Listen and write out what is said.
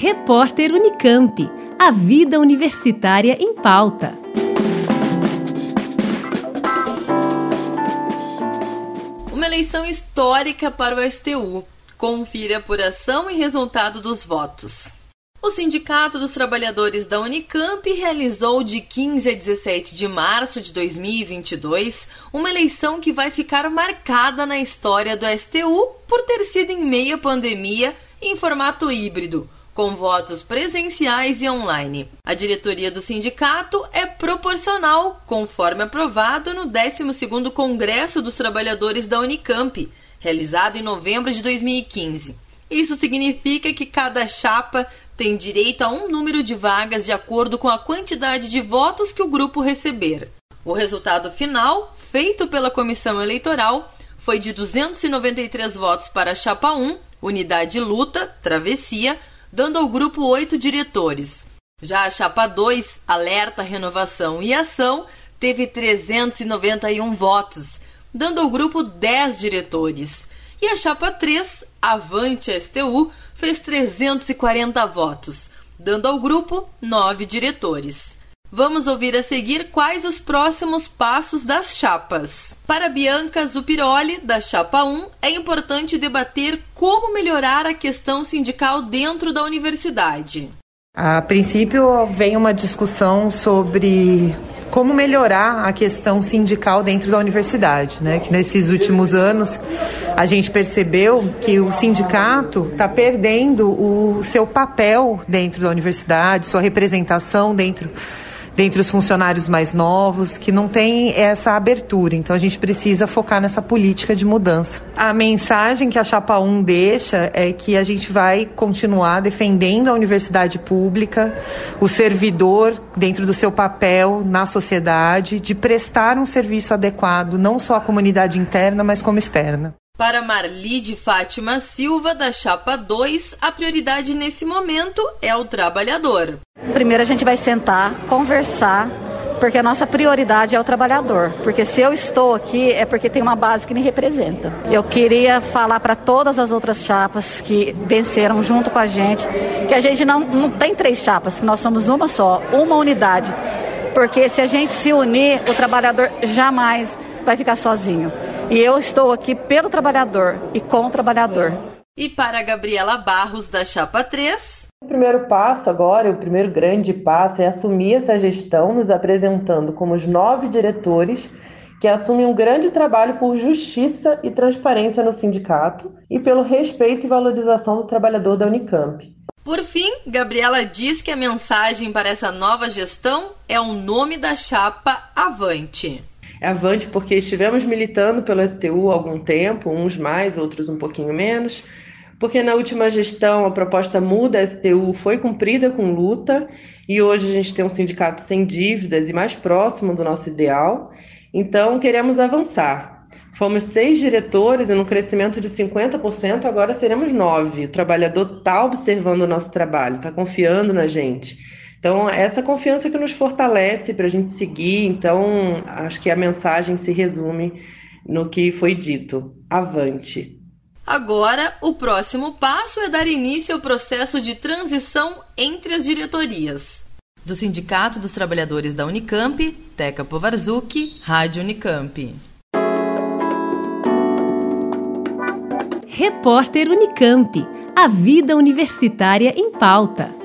Repórter Unicamp. A vida universitária em pauta. Uma eleição histórica para o STU. Confira a apuração e resultado dos votos. O Sindicato dos Trabalhadores da Unicamp realizou de 15 a 17 de março de 2022 uma eleição que vai ficar marcada na história do STU por ter sido em meia pandemia em formato híbrido, com votos presenciais e online. A diretoria do sindicato é proporcional, conforme aprovado no 12º Congresso dos Trabalhadores da Unicamp, realizado em novembro de 2015. Isso significa que cada chapa tem direito a um número de vagas de acordo com a quantidade de votos que o grupo receber. O resultado final, feito pela comissão eleitoral, foi de 293 votos para a chapa 1, Unidade Luta, Travessia, dando ao grupo oito diretores. Já a chapa 2, Alerta, Renovação e Ação, teve 391 votos, dando ao grupo 10 diretores. E a chapa 3, Avante STU, fez 340 votos, dando ao grupo nove diretores. Vamos ouvir a seguir quais os próximos passos das chapas. Para Bianca Zupiroli, da Chapa 1, é importante debater como melhorar a questão sindical dentro da universidade. A princípio, vem uma discussão sobre como melhorar a questão sindical dentro da universidade, né? Que nesses últimos anos a gente percebeu que o sindicato está perdendo o seu papel dentro da universidade, sua representação dentro dentre os funcionários mais novos, que não tem essa abertura. Então a gente precisa focar nessa política de mudança. A mensagem que a Chapa 1 deixa é que a gente vai continuar defendendo a universidade pública, o servidor dentro do seu papel na sociedade, de prestar um serviço adequado não só à comunidade interna, mas como externa. Para Marli de Fátima Silva, da Chapa 2, a prioridade nesse momento é o trabalhador. Primeiro a gente vai sentar, conversar, porque a nossa prioridade é o trabalhador. Porque se eu estou aqui é porque tem uma base que me representa. Eu queria falar para todas as outras chapas que venceram junto com a gente, que a gente não, não tem três chapas, que nós somos uma só, uma unidade. Porque se a gente se unir, o trabalhador jamais vai ficar sozinho. E eu estou aqui pelo trabalhador e com o trabalhador. E para Gabriela Barros, da Chapa 3. O primeiro passo agora, o primeiro grande passo, é assumir essa gestão, nos apresentando como os nove diretores que assumem um grande trabalho por justiça e transparência no sindicato e pelo respeito e valorização do trabalhador da Unicamp. Por fim, Gabriela diz que a mensagem para essa nova gestão é o nome da chapa Avante avante porque estivemos militando pelo STU há algum tempo, uns mais, outros um pouquinho menos, porque na última gestão a proposta muda STU foi cumprida com luta e hoje a gente tem um sindicato sem dívidas e mais próximo do nosso ideal, então queremos avançar. Fomos seis diretores e no crescimento de 50%, agora seremos nove. O trabalhador está observando o nosso trabalho, está confiando na gente. Então, essa confiança que nos fortalece para a gente seguir. Então, acho que a mensagem se resume no que foi dito: avante. Agora, o próximo passo é dar início ao processo de transição entre as diretorias. Do Sindicato dos Trabalhadores da Unicamp, Teca Povarzuk, Rádio Unicamp. Repórter Unicamp. A vida universitária em pauta.